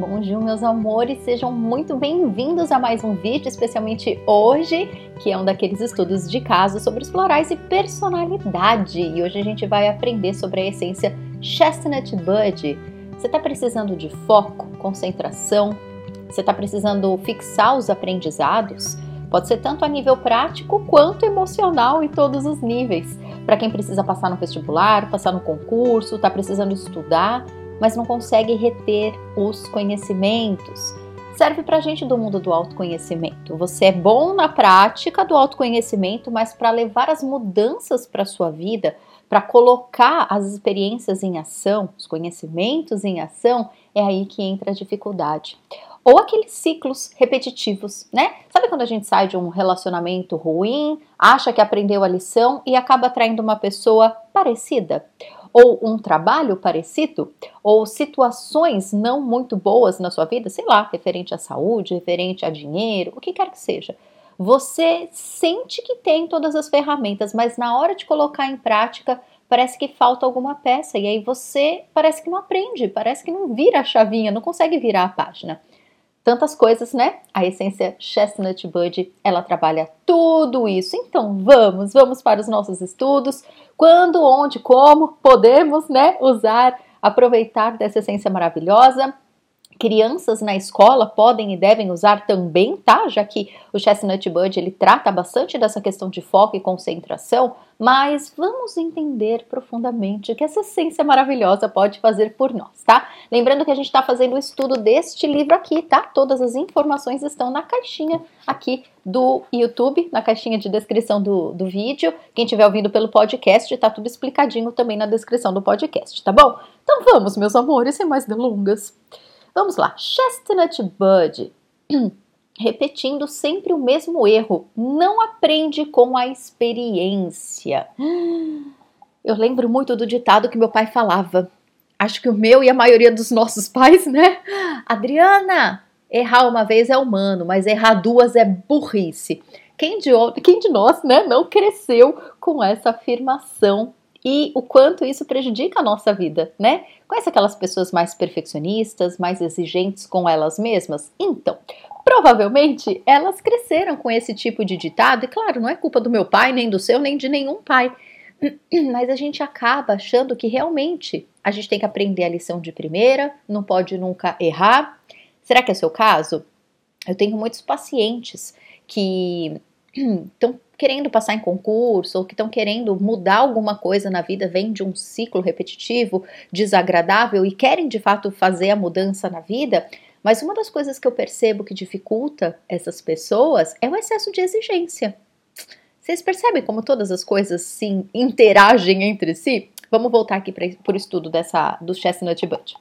Bom dia, meus amores, sejam muito bem-vindos a mais um vídeo, especialmente hoje, que é um daqueles estudos de caso sobre os florais e personalidade. E hoje a gente vai aprender sobre a essência Chestnut Bud. Você está precisando de foco, concentração? Você está precisando fixar os aprendizados? Pode ser tanto a nível prático quanto emocional em todos os níveis. Para quem precisa passar no vestibular, passar no concurso, está precisando estudar mas não consegue reter os conhecimentos. Serve para gente do mundo do autoconhecimento. Você é bom na prática do autoconhecimento, mas para levar as mudanças para sua vida, para colocar as experiências em ação, os conhecimentos em ação, é aí que entra a dificuldade. Ou aqueles ciclos repetitivos, né? Sabe quando a gente sai de um relacionamento ruim, acha que aprendeu a lição e acaba atraindo uma pessoa parecida? Ou um trabalho parecido, ou situações não muito boas na sua vida, sei lá, referente à saúde, referente a dinheiro, o que quer que seja. Você sente que tem todas as ferramentas, mas na hora de colocar em prática, parece que falta alguma peça e aí você parece que não aprende, parece que não vira a chavinha, não consegue virar a página tantas coisas, né? A essência Chestnut Bud, ela trabalha tudo isso. Então vamos, vamos para os nossos estudos. Quando, onde, como podemos, né, usar, aproveitar dessa essência maravilhosa. Crianças na escola podem e devem usar também, tá? Já que o Chestnut Bud ele trata bastante dessa questão de foco e concentração, mas vamos entender profundamente o que essa essência maravilhosa pode fazer por nós, tá? Lembrando que a gente está fazendo o estudo deste livro aqui, tá? Todas as informações estão na caixinha aqui do YouTube, na caixinha de descrição do, do vídeo. Quem estiver ouvindo pelo podcast, tá tudo explicadinho também na descrição do podcast, tá bom? Então vamos, meus amores, sem mais delongas. Vamos lá, Chestnut Bud. Repetindo sempre o mesmo erro, não aprende com a experiência. Eu lembro muito do ditado que meu pai falava. Acho que o meu e a maioria dos nossos pais, né? Adriana, errar uma vez é humano, mas errar duas é burrice. Quem de, quem de nós, né, não cresceu com essa afirmação e o quanto isso prejudica a nossa vida, né? Conhece aquelas pessoas mais perfeccionistas, mais exigentes com elas mesmas? Então, provavelmente elas cresceram com esse tipo de ditado, e claro, não é culpa do meu pai, nem do seu, nem de nenhum pai. Mas a gente acaba achando que realmente a gente tem que aprender a lição de primeira, não pode nunca errar. Será que é seu caso? Eu tenho muitos pacientes que estão querendo passar em concurso ou que estão querendo mudar alguma coisa na vida, vem de um ciclo repetitivo, desagradável e querem de fato fazer a mudança na vida, mas uma das coisas que eu percebo que dificulta essas pessoas é o excesso de exigência. Vocês percebem como todas as coisas se interagem entre si? Vamos voltar aqui para o estudo dessa do Chestnut Bud.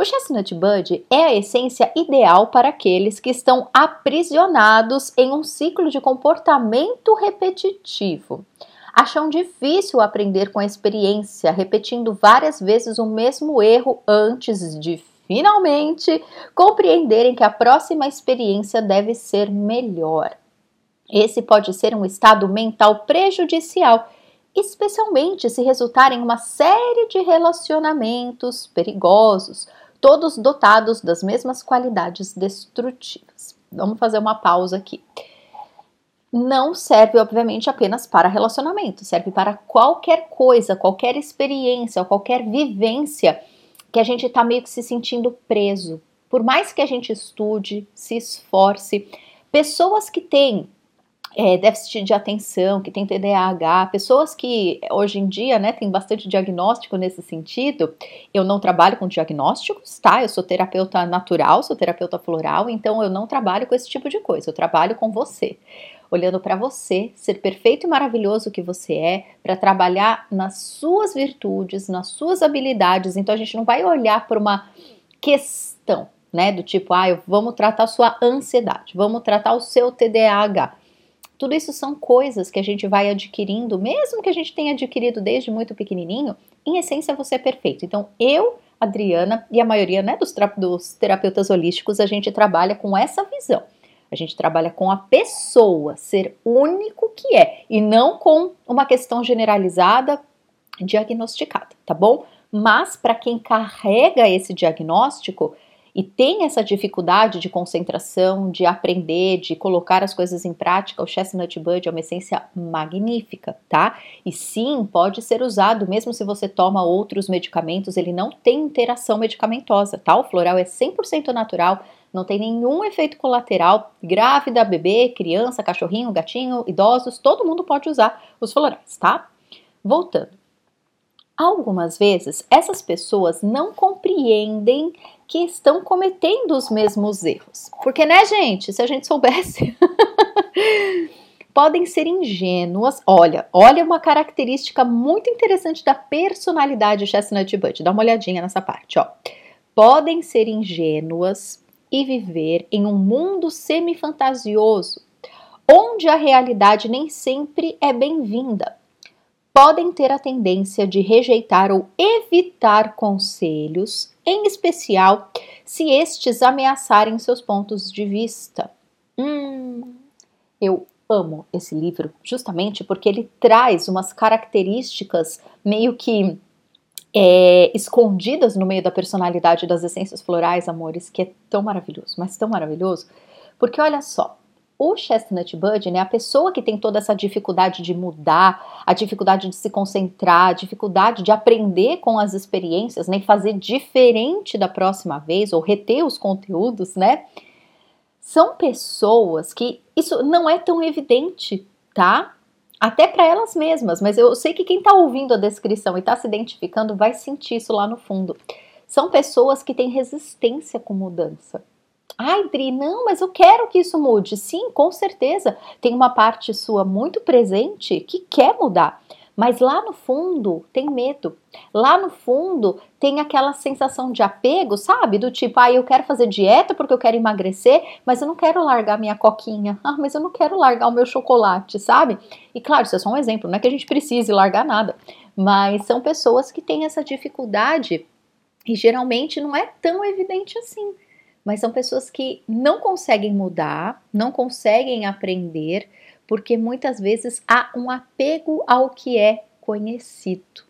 O chestnut bud é a essência ideal para aqueles que estão aprisionados em um ciclo de comportamento repetitivo. Acham difícil aprender com a experiência, repetindo várias vezes o mesmo erro antes de finalmente compreenderem que a próxima experiência deve ser melhor. Esse pode ser um estado mental prejudicial, especialmente se resultar em uma série de relacionamentos perigosos, todos dotados das mesmas qualidades destrutivas. Vamos fazer uma pausa aqui. Não serve, obviamente, apenas para relacionamento, serve para qualquer coisa, qualquer experiência, qualquer vivência que a gente está meio que se sentindo preso. Por mais que a gente estude, se esforce, pessoas que têm é, déficit de atenção, que tem TDAH, pessoas que hoje em dia, né, bastante diagnóstico nesse sentido. Eu não trabalho com diagnósticos, tá? Eu sou terapeuta natural, sou terapeuta floral, então eu não trabalho com esse tipo de coisa. Eu trabalho com você, olhando para você, ser perfeito e maravilhoso que você é, para trabalhar nas suas virtudes, nas suas habilidades. Então a gente não vai olhar para uma questão, né, do tipo, ah, vamos tratar a sua ansiedade, vamos tratar o seu TDAH. Tudo isso são coisas que a gente vai adquirindo, mesmo que a gente tenha adquirido desde muito pequenininho, em essência você é perfeito. Então, eu, Adriana e a maioria né, dos, dos terapeutas holísticos, a gente trabalha com essa visão. A gente trabalha com a pessoa ser único que é e não com uma questão generalizada diagnosticada, tá bom? Mas para quem carrega esse diagnóstico, e tem essa dificuldade de concentração, de aprender, de colocar as coisas em prática, o Chestnut Bud é uma essência magnífica, tá? E sim, pode ser usado mesmo se você toma outros medicamentos, ele não tem interação medicamentosa, tá? O floral é 100% natural, não tem nenhum efeito colateral. Grávida, bebê, criança, cachorrinho, gatinho, idosos, todo mundo pode usar os florais, tá? Voltando. Algumas vezes essas pessoas não compreendem que estão cometendo os mesmos erros. Porque, né, gente? Se a gente soubesse. podem ser ingênuas. Olha, olha uma característica muito interessante da personalidade Chestnut Bud. Dá uma olhadinha nessa parte, ó. Podem ser ingênuas e viver em um mundo semi-fantasioso, onde a realidade nem sempre é bem-vinda podem ter a tendência de rejeitar ou evitar conselhos, em especial se estes ameaçarem seus pontos de vista. Hum, eu amo esse livro justamente porque ele traz umas características meio que é, escondidas no meio da personalidade das essências florais, amores, que é tão maravilhoso, mas tão maravilhoso. Porque olha só, o chestnut bud, né, a pessoa que tem toda essa dificuldade de mudar, a dificuldade de se concentrar, a dificuldade de aprender com as experiências, né, e fazer diferente da próxima vez ou reter os conteúdos, né? São pessoas que isso não é tão evidente, tá? Até para elas mesmas, mas eu sei que quem está ouvindo a descrição e está se identificando vai sentir isso lá no fundo. São pessoas que têm resistência com mudança. Ai, Dri, não, mas eu quero que isso mude. Sim, com certeza. Tem uma parte sua muito presente que quer mudar. Mas lá no fundo tem medo. Lá no fundo tem aquela sensação de apego, sabe? Do tipo, ah, eu quero fazer dieta porque eu quero emagrecer, mas eu não quero largar minha coquinha. Ah, mas eu não quero largar o meu chocolate, sabe? E claro, isso é só um exemplo, não é que a gente precise largar nada. Mas são pessoas que têm essa dificuldade e geralmente não é tão evidente assim mas são pessoas que não conseguem mudar, não conseguem aprender, porque muitas vezes há um apego ao que é conhecido.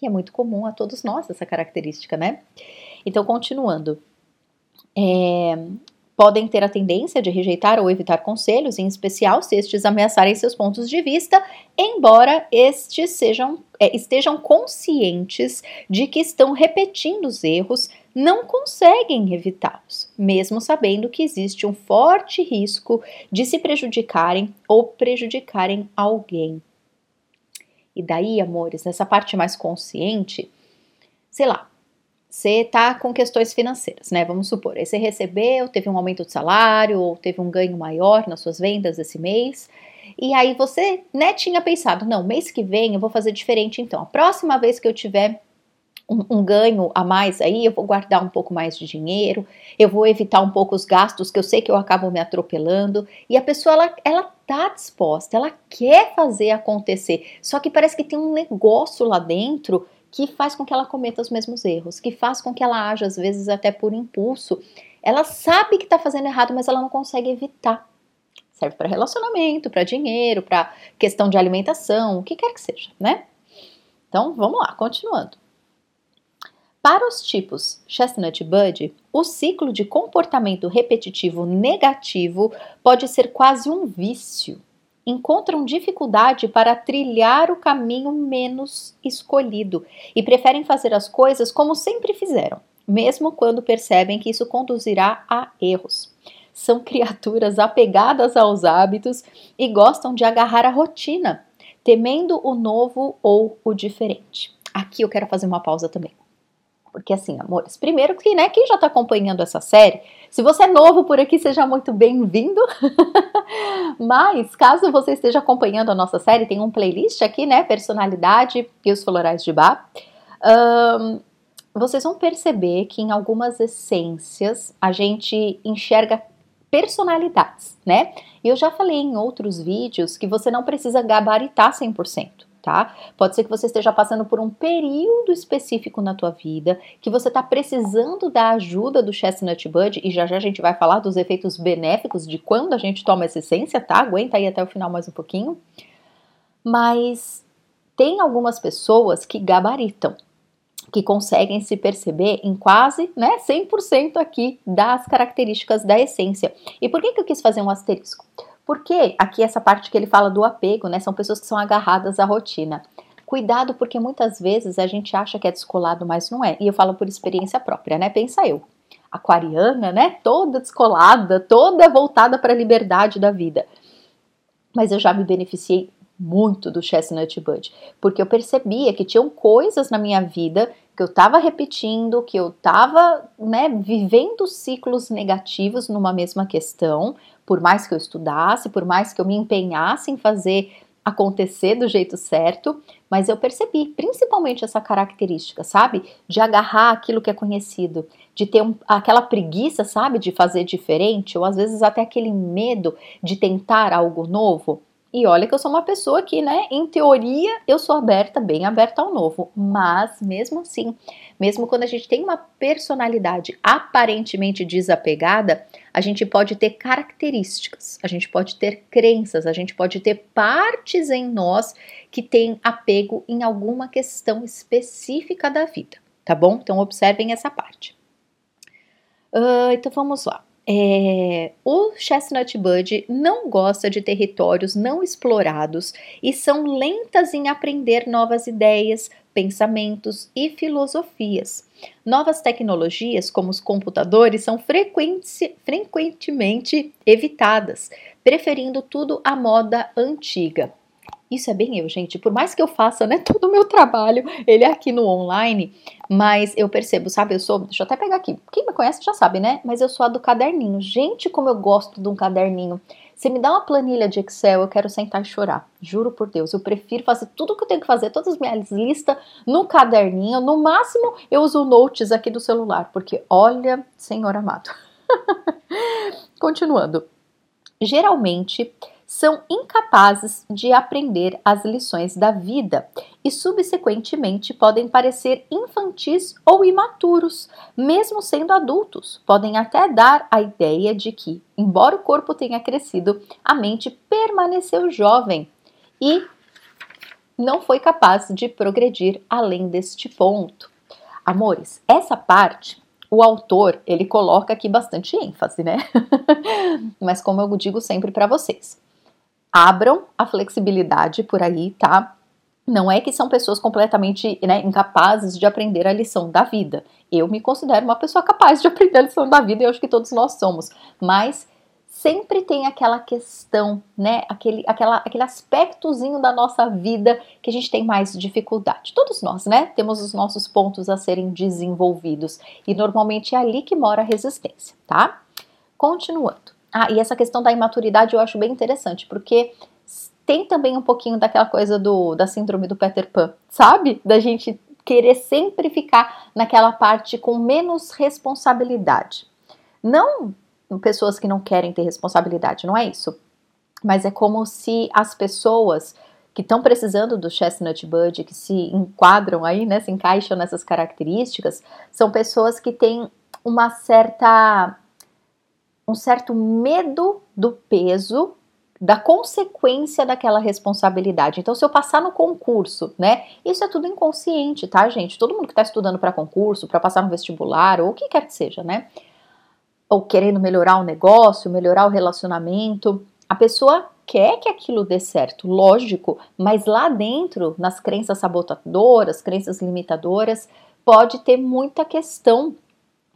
E é muito comum a todos nós essa característica, né? Então, continuando. É, podem ter a tendência de rejeitar ou evitar conselhos, em especial se estes ameaçarem seus pontos de vista, embora estes sejam, é, estejam conscientes de que estão repetindo os erros não conseguem evitá-los, mesmo sabendo que existe um forte risco de se prejudicarem ou prejudicarem alguém. E daí, amores, nessa parte mais consciente, sei lá, você tá com questões financeiras, né? Vamos supor, aí você recebeu, teve um aumento de salário ou teve um ganho maior nas suas vendas esse mês. E aí você, né, tinha pensado, não, mês que vem eu vou fazer diferente então. A próxima vez que eu tiver um, um, ganho a mais aí, eu vou guardar um pouco mais de dinheiro, eu vou evitar um pouco os gastos que eu sei que eu acabo me atropelando. E a pessoa, ela, ela tá disposta, ela quer fazer acontecer, só que parece que tem um negócio lá dentro que faz com que ela cometa os mesmos erros, que faz com que ela haja, às vezes, até por impulso. Ela sabe que está fazendo errado, mas ela não consegue evitar. Serve para relacionamento, para dinheiro, para questão de alimentação, o que quer que seja, né? Então, vamos lá, continuando. Para os tipos Chestnut Bud, o ciclo de comportamento repetitivo negativo pode ser quase um vício. Encontram dificuldade para trilhar o caminho menos escolhido e preferem fazer as coisas como sempre fizeram, mesmo quando percebem que isso conduzirá a erros. São criaturas apegadas aos hábitos e gostam de agarrar a rotina, temendo o novo ou o diferente. Aqui eu quero fazer uma pausa também. Porque assim, amores, primeiro que, né, quem já está acompanhando essa série, se você é novo por aqui, seja muito bem-vindo. Mas, caso você esteja acompanhando a nossa série, tem um playlist aqui, né, personalidade e os florais de Bá. Um, vocês vão perceber que em algumas essências a gente enxerga personalidades, né? E eu já falei em outros vídeos que você não precisa gabaritar 100% tá? Pode ser que você esteja passando por um período específico na tua vida, que você está precisando da ajuda do Chestnut Bud, e já já a gente vai falar dos efeitos benéficos de quando a gente toma essa essência, tá? Aguenta aí até o final mais um pouquinho. Mas tem algumas pessoas que gabaritam. que conseguem se perceber em quase né, 100% aqui das características da essência. E por que, que eu quis fazer um asterisco? Porque aqui essa parte que ele fala do apego, né, são pessoas que são agarradas à rotina. Cuidado, porque muitas vezes a gente acha que é descolado, mas não é. E eu falo por experiência própria, né? Pensa eu, aquariana, né? Toda descolada, toda voltada para a liberdade da vida. Mas eu já me beneficiei muito do Chestnut Bud, porque eu percebia que tinham coisas na minha vida que eu estava repetindo, que eu estava né, vivendo ciclos negativos numa mesma questão, por mais que eu estudasse, por mais que eu me empenhasse em fazer acontecer do jeito certo, mas eu percebi principalmente essa característica, sabe? De agarrar aquilo que é conhecido, de ter um, aquela preguiça, sabe? De fazer diferente, ou às vezes até aquele medo de tentar algo novo. E olha que eu sou uma pessoa que, né, em teoria, eu sou aberta, bem aberta ao novo, mas mesmo assim, mesmo quando a gente tem uma personalidade aparentemente desapegada, a gente pode ter características, a gente pode ter crenças, a gente pode ter partes em nós que têm apego em alguma questão específica da vida, tá bom? Então observem essa parte. Uh, então vamos lá. É, o Chestnut Bud não gosta de territórios não explorados e são lentas em aprender novas ideias, pensamentos e filosofias. Novas tecnologias, como os computadores, são frequentemente evitadas, preferindo tudo à moda antiga. Isso é bem eu, gente. Por mais que eu faça, né, todo o meu trabalho, ele é aqui no online, mas eu percebo, sabe, eu sou, deixa eu até pegar aqui. Quem me conhece já sabe, né? Mas eu sou a do caderninho. Gente, como eu gosto de um caderninho. Se me dá uma planilha de Excel, eu quero sentar e chorar. Juro por Deus, eu prefiro fazer tudo o que eu tenho que fazer, todas as minhas listas no caderninho. No máximo, eu uso notes aqui do celular, porque olha, Senhor amado. Continuando. Geralmente, são incapazes de aprender as lições da vida e, subsequentemente, podem parecer infantis ou imaturos, mesmo sendo adultos. Podem até dar a ideia de que, embora o corpo tenha crescido, a mente permaneceu jovem e não foi capaz de progredir além deste ponto. Amores, essa parte o autor ele coloca aqui bastante ênfase, né? Mas como eu digo sempre para vocês, abram a flexibilidade por aí, tá? Não é que são pessoas completamente né, incapazes de aprender a lição da vida. Eu me considero uma pessoa capaz de aprender a lição da vida e eu acho que todos nós somos. Mas sempre tem aquela questão, né? Aquele, aquela, aquele aspectozinho da nossa vida que a gente tem mais dificuldade. Todos nós, né? Temos os nossos pontos a serem desenvolvidos. E normalmente é ali que mora a resistência, tá? Continuando. Ah, e essa questão da imaturidade eu acho bem interessante, porque tem também um pouquinho daquela coisa do, da síndrome do Peter Pan, sabe? Da gente querer sempre ficar naquela parte com menos responsabilidade. Não pessoas que não querem ter responsabilidade, não é isso. Mas é como se as pessoas que estão precisando do Chestnut Bud, que se enquadram aí, né, se encaixam nessas características, são pessoas que têm uma certa um certo medo do peso da consequência daquela responsabilidade. Então, se eu passar no concurso, né? Isso é tudo inconsciente, tá, gente? Todo mundo que está estudando para concurso, para passar no vestibular, ou o que quer que seja, né? Ou querendo melhorar o negócio, melhorar o relacionamento, a pessoa quer que aquilo dê certo, lógico, mas lá dentro, nas crenças sabotadoras, crenças limitadoras, pode ter muita questão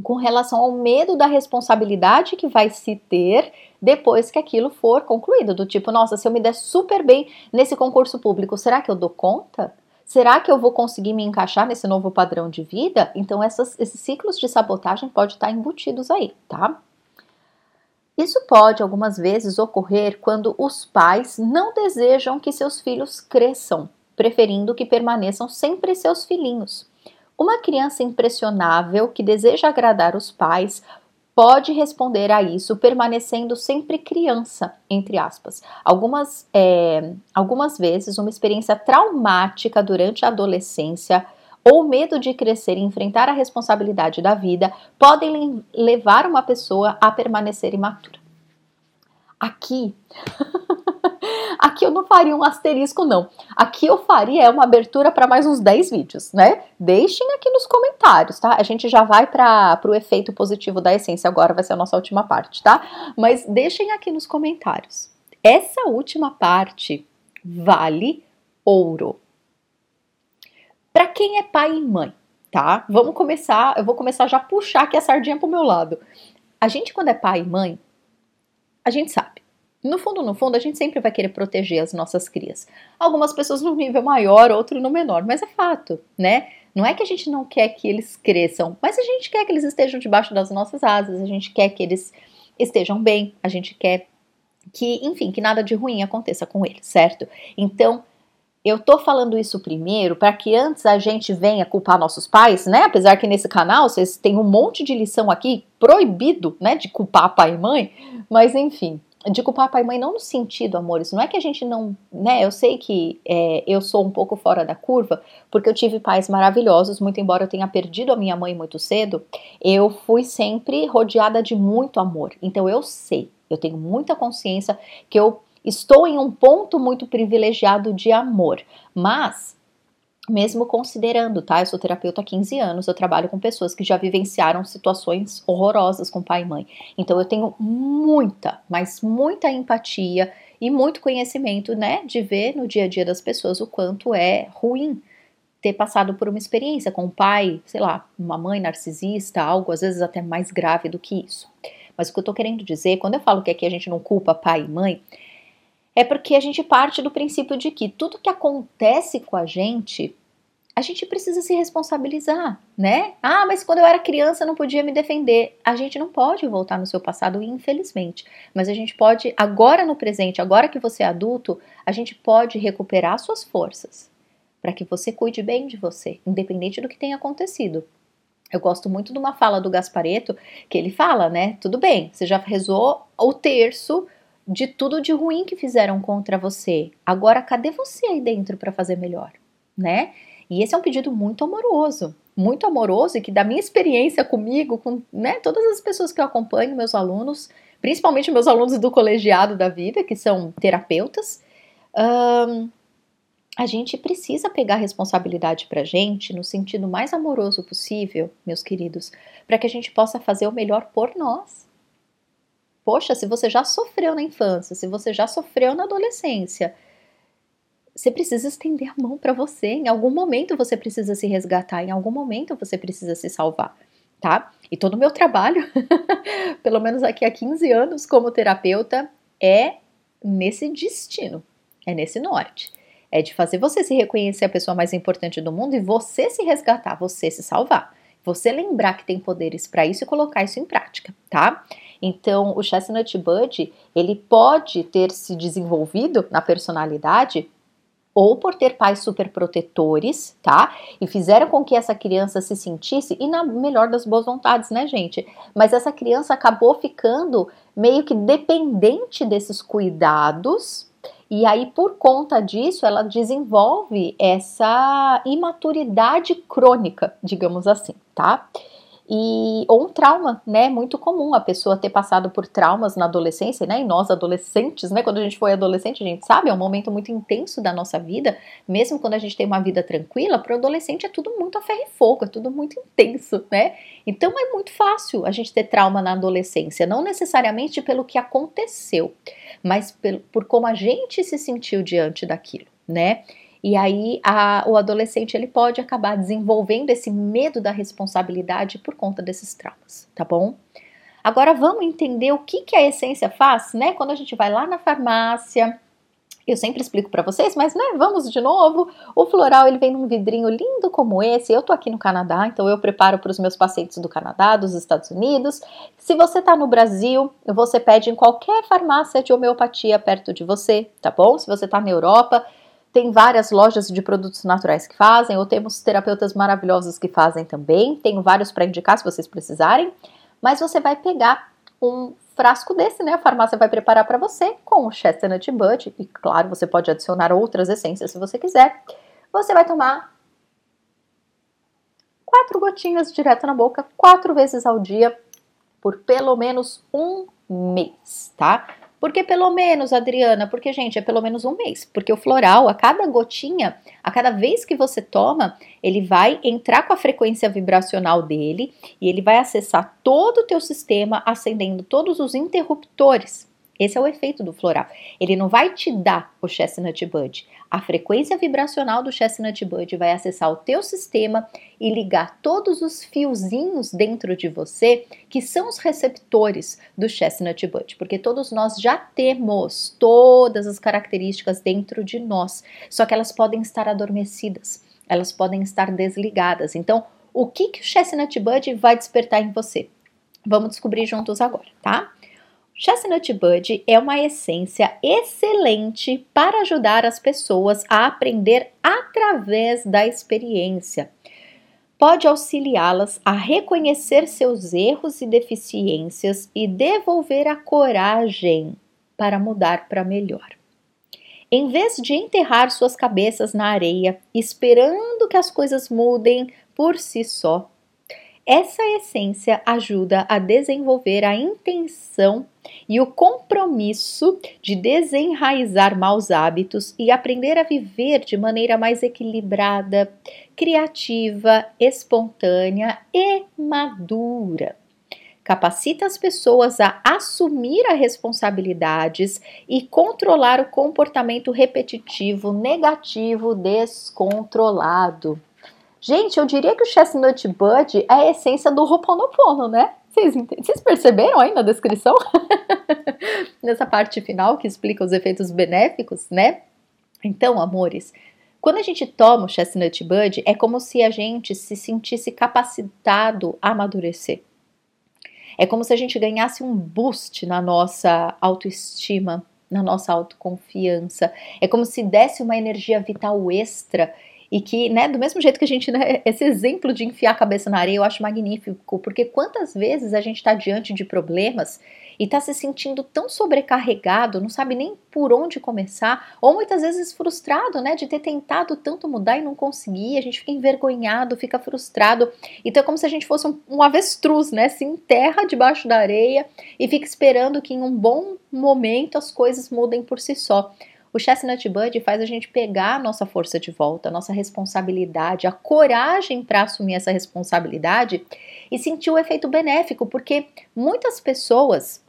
com relação ao medo da responsabilidade que vai se ter depois que aquilo for concluído. Do tipo, nossa, se eu me der super bem nesse concurso público, será que eu dou conta? Será que eu vou conseguir me encaixar nesse novo padrão de vida? Então, essas, esses ciclos de sabotagem podem estar embutidos aí, tá? Isso pode algumas vezes ocorrer quando os pais não desejam que seus filhos cresçam, preferindo que permaneçam sempre seus filhinhos. Uma criança impressionável que deseja agradar os pais pode responder a isso permanecendo sempre criança, entre aspas. Algumas, é, algumas vezes, uma experiência traumática durante a adolescência ou medo de crescer e enfrentar a responsabilidade da vida podem levar uma pessoa a permanecer imatura. Aqui, Aqui eu não faria um asterisco, não. Aqui eu faria uma abertura para mais uns 10 vídeos, né? Deixem aqui nos comentários, tá? A gente já vai para o efeito positivo da essência agora, vai ser a nossa última parte, tá? Mas deixem aqui nos comentários. Essa última parte vale ouro. Para quem é pai e mãe, tá? Vamos começar, eu vou começar já a puxar aqui a sardinha pro meu lado. A gente quando é pai e mãe, a gente sabe. No fundo, no fundo, a gente sempre vai querer proteger as nossas crias. Algumas pessoas no nível maior, outro no menor, mas é fato, né? Não é que a gente não quer que eles cresçam, mas a gente quer que eles estejam debaixo das nossas asas, a gente quer que eles estejam bem, a gente quer que, enfim, que nada de ruim aconteça com eles, certo? Então, eu tô falando isso primeiro para que antes a gente venha culpar nossos pais, né? Apesar que nesse canal vocês têm um monte de lição aqui proibido, né, de culpar pai e mãe, mas enfim, de culpar pai e mãe não no sentido, amores, não é que a gente não, né? Eu sei que é, eu sou um pouco fora da curva, porque eu tive pais maravilhosos, muito embora eu tenha perdido a minha mãe muito cedo, eu fui sempre rodeada de muito amor. Então eu sei, eu tenho muita consciência que eu Estou em um ponto muito privilegiado de amor, mas mesmo considerando, tá? Eu sou terapeuta há 15 anos, eu trabalho com pessoas que já vivenciaram situações horrorosas com pai e mãe. Então eu tenho muita, mas muita empatia e muito conhecimento, né, de ver no dia a dia das pessoas o quanto é ruim ter passado por uma experiência com um pai, sei lá, uma mãe narcisista, algo às vezes até mais grave do que isso. Mas o que eu tô querendo dizer, quando eu falo que aqui a gente não culpa pai e mãe, é porque a gente parte do princípio de que tudo que acontece com a gente, a gente precisa se responsabilizar, né? Ah, mas quando eu era criança eu não podia me defender. A gente não pode voltar no seu passado, infelizmente. Mas a gente pode, agora no presente, agora que você é adulto, a gente pode recuperar suas forças para que você cuide bem de você, independente do que tenha acontecido. Eu gosto muito de uma fala do Gaspareto, que ele fala, né? Tudo bem, você já rezou o terço de tudo de ruim que fizeram contra você. Agora, cadê você aí dentro para fazer melhor, né? E esse é um pedido muito amoroso, muito amoroso e que da minha experiência comigo, com né, todas as pessoas que eu acompanho, meus alunos, principalmente meus alunos do colegiado da vida, que são terapeutas, a gente precisa pegar responsabilidade pra gente no sentido mais amoroso possível, meus queridos, para que a gente possa fazer o melhor por nós. Poxa, se você já sofreu na infância, se você já sofreu na adolescência, você precisa estender a mão para você. Em algum momento você precisa se resgatar, em algum momento você precisa se salvar, tá? E todo o meu trabalho, pelo menos aqui há 15 anos como terapeuta, é nesse destino, é nesse norte. É de fazer você se reconhecer a pessoa mais importante do mundo e você se resgatar, você se salvar. Você lembrar que tem poderes para isso e colocar isso em prática, tá? Então, o Chestnut Bud, ele pode ter se desenvolvido na personalidade ou por ter pais super protetores, tá? E fizeram com que essa criança se sentisse, e na melhor das boas vontades, né, gente? Mas essa criança acabou ficando meio que dependente desses cuidados, e aí por conta disso ela desenvolve essa imaturidade crônica, digamos assim, tá? E ou um trauma, né, muito comum a pessoa ter passado por traumas na adolescência, né, e nós adolescentes, né, quando a gente foi adolescente, a gente sabe, é um momento muito intenso da nossa vida, mesmo quando a gente tem uma vida tranquila, para o adolescente é tudo muito a ferro e fogo, é tudo muito intenso, né, então é muito fácil a gente ter trauma na adolescência, não necessariamente pelo que aconteceu, mas por, como a gente se sentiu diante daquilo, né, e aí a, o adolescente ele pode acabar desenvolvendo esse medo da responsabilidade por conta desses traumas, tá bom? Agora vamos entender o que, que a essência faz, né? Quando a gente vai lá na farmácia, eu sempre explico para vocês, mas né, vamos de novo. O floral ele vem num vidrinho lindo como esse. Eu tô aqui no Canadá, então eu preparo para os meus pacientes do Canadá, dos Estados Unidos. Se você tá no Brasil, você pede em qualquer farmácia de homeopatia perto de você, tá bom? Se você tá na Europa, tem várias lojas de produtos naturais que fazem, ou temos terapeutas maravilhosos que fazem também. Tenho vários para indicar se vocês precisarem. Mas você vai pegar um frasco desse, né? A farmácia vai preparar para você com o chestnut bud e claro, você pode adicionar outras essências se você quiser. Você vai tomar quatro gotinhas direto na boca, quatro vezes ao dia, por pelo menos um mês, tá? Por que pelo menos, Adriana? Porque, gente, é pelo menos um mês. Porque o floral, a cada gotinha, a cada vez que você toma, ele vai entrar com a frequência vibracional dele e ele vai acessar todo o teu sistema, acendendo todos os interruptores esse é o efeito do floral. Ele não vai te dar o chestnut bud. A frequência vibracional do chestnut bud vai acessar o teu sistema e ligar todos os fiozinhos dentro de você que são os receptores do chestnut bud, porque todos nós já temos todas as características dentro de nós, só que elas podem estar adormecidas, elas podem estar desligadas. Então, o que que o chestnut bud vai despertar em você? Vamos descobrir juntos agora, tá? Chestnut Bud é uma essência excelente para ajudar as pessoas a aprender através da experiência. Pode auxiliá-las a reconhecer seus erros e deficiências e devolver a coragem para mudar para melhor. Em vez de enterrar suas cabeças na areia, esperando que as coisas mudem por si só, essa essência ajuda a desenvolver a intenção e o compromisso de desenraizar maus hábitos e aprender a viver de maneira mais equilibrada, criativa, espontânea e madura. Capacita as pessoas a assumir as responsabilidades e controlar o comportamento repetitivo negativo descontrolado. Gente, eu diria que o Chestnut Bud é a essência do Ho'oponopono, né? Vocês, perceberam aí na descrição? Nessa parte final que explica os efeitos benéficos, né? Então, amores, quando a gente toma o Chestnut Bud, é como se a gente se sentisse capacitado a amadurecer. É como se a gente ganhasse um boost na nossa autoestima, na nossa autoconfiança. É como se desse uma energia vital extra e que, né, do mesmo jeito que a gente, né, esse exemplo de enfiar a cabeça na areia eu acho magnífico, porque quantas vezes a gente está diante de problemas e está se sentindo tão sobrecarregado, não sabe nem por onde começar, ou muitas vezes frustrado, né, de ter tentado tanto mudar e não conseguir, a gente fica envergonhado, fica frustrado. Então é como se a gente fosse um, um avestruz, né, se enterra debaixo da areia e fica esperando que em um bom momento as coisas mudem por si só. O Chestnut Bud faz a gente pegar a nossa força de volta, a nossa responsabilidade, a coragem para assumir essa responsabilidade e sentir o efeito benéfico, porque muitas pessoas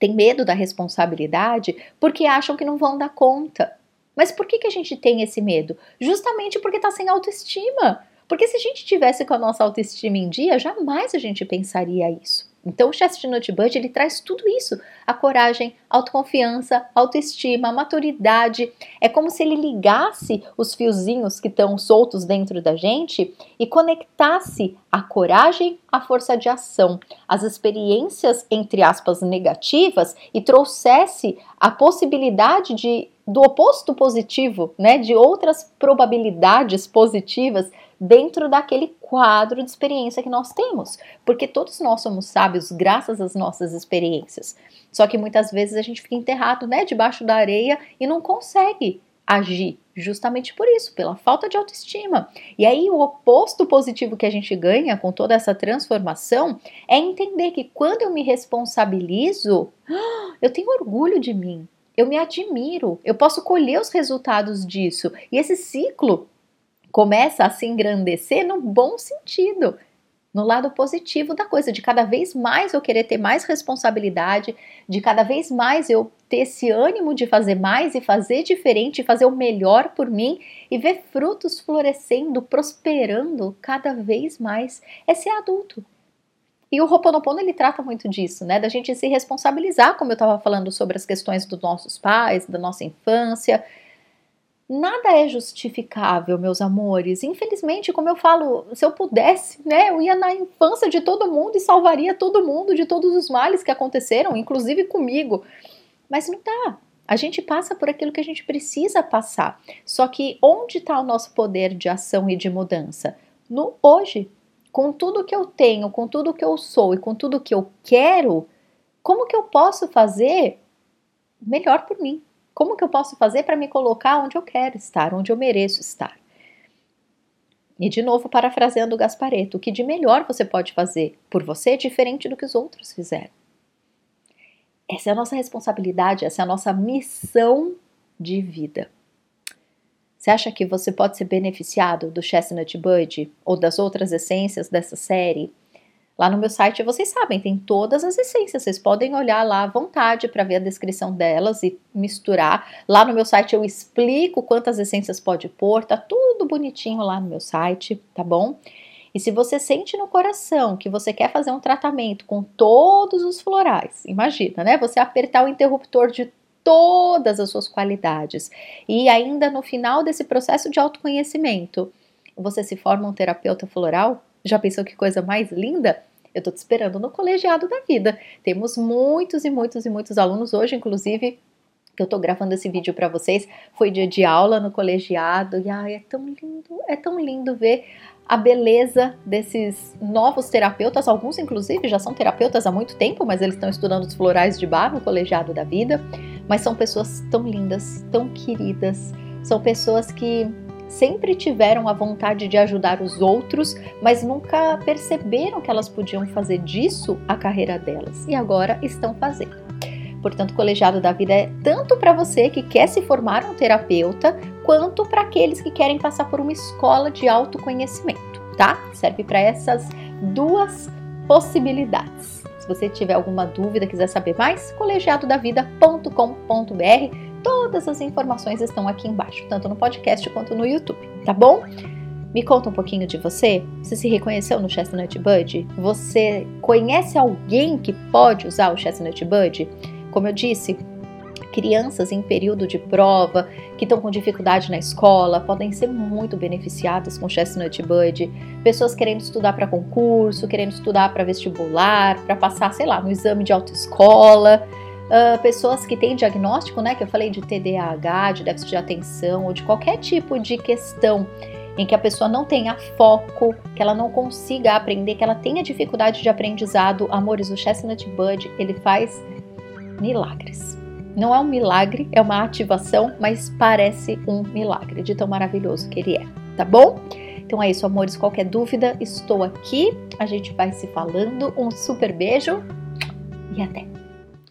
têm medo da responsabilidade porque acham que não vão dar conta. Mas por que, que a gente tem esse medo? Justamente porque está sem autoestima. Porque se a gente tivesse com a nossa autoestima em dia, jamais a gente pensaria isso. Então, o Chestnut Bud ele traz tudo isso: a coragem, autoconfiança, autoestima, maturidade. É como se ele ligasse os fiozinhos que estão soltos dentro da gente e conectasse a coragem à força de ação, as experiências entre aspas negativas e trouxesse a possibilidade de do oposto positivo, né, de outras probabilidades positivas dentro daquele quadro de experiência que nós temos, porque todos nós somos sábios graças às nossas experiências. Só que muitas vezes a gente fica enterrado, né, debaixo da areia e não consegue agir, justamente por isso, pela falta de autoestima. E aí o oposto positivo que a gente ganha com toda essa transformação é entender que quando eu me responsabilizo, eu tenho orgulho de mim. Eu me admiro, eu posso colher os resultados disso. E esse ciclo começa a se engrandecer no bom sentido, no lado positivo da coisa, de cada vez mais eu querer ter mais responsabilidade, de cada vez mais eu ter esse ânimo de fazer mais e fazer diferente, fazer o melhor por mim e ver frutos florescendo, prosperando cada vez mais. É ser adulto. E o Ho'oponopono ele trata muito disso, né? Da gente se responsabilizar, como eu estava falando sobre as questões dos nossos pais, da nossa infância, Nada é justificável, meus amores. Infelizmente, como eu falo, se eu pudesse, né, eu ia na infância de todo mundo e salvaria todo mundo de todos os males que aconteceram, inclusive comigo. Mas não dá. A gente passa por aquilo que a gente precisa passar. Só que onde está o nosso poder de ação e de mudança? No hoje. Com tudo que eu tenho, com tudo que eu sou e com tudo que eu quero, como que eu posso fazer melhor por mim? Como que eu posso fazer para me colocar onde eu quero estar, onde eu mereço estar? E de novo, parafraseando Gaspareto, o que de melhor você pode fazer por você é diferente do que os outros fizeram. Essa é a nossa responsabilidade, essa é a nossa missão de vida. Você acha que você pode ser beneficiado do Chestnut Bud ou das outras essências dessa série? Lá no meu site, vocês sabem, tem todas as essências. Vocês podem olhar lá à vontade para ver a descrição delas e misturar. Lá no meu site eu explico quantas essências pode pôr, tá tudo bonitinho lá no meu site, tá bom? E se você sente no coração que você quer fazer um tratamento com todos os florais, imagina, né? Você apertar o interruptor de todas as suas qualidades e ainda no final desse processo de autoconhecimento, você se forma um terapeuta floral? Já pensou que coisa mais linda? Eu tô te esperando no colegiado da vida. Temos muitos e muitos e muitos alunos hoje, inclusive, que eu tô gravando esse vídeo para vocês, foi dia de aula no colegiado e ai, é tão lindo, é tão lindo ver a beleza desses novos terapeutas, alguns inclusive já são terapeutas há muito tempo, mas eles estão estudando os florais de bar no colegiado da vida, mas são pessoas tão lindas, tão queridas, são pessoas que sempre tiveram a vontade de ajudar os outros, mas nunca perceberam que elas podiam fazer disso a carreira delas e agora estão fazendo. Portanto, o colegiado da vida é tanto para você que quer se formar um terapeuta, quanto para aqueles que querem passar por uma escola de autoconhecimento, tá? Serve para essas duas possibilidades. Se você tiver alguma dúvida, quiser saber mais, colegiadodavida.com.br Todas as informações estão aqui embaixo, tanto no podcast quanto no YouTube, tá bom? Me conta um pouquinho de você. Você se reconheceu no Chestnut Bud? Você conhece alguém que pode usar o Chestnut Bud? Como eu disse, crianças em período de prova, que estão com dificuldade na escola, podem ser muito beneficiadas com Chestnut Bud. Pessoas querendo estudar para concurso, querendo estudar para vestibular, para passar, sei lá, no exame de autoescola. Uh, pessoas que têm diagnóstico, né, que eu falei de TDAH, de déficit de atenção ou de qualquer tipo de questão em que a pessoa não tenha foco, que ela não consiga aprender, que ela tenha dificuldade de aprendizado. Amores, o Chestnut Bud, ele faz milagres. Não é um milagre, é uma ativação, mas parece um milagre de tão maravilhoso que ele é, tá bom? Então é isso, amores. Qualquer dúvida, estou aqui. A gente vai se falando. Um super beijo e até!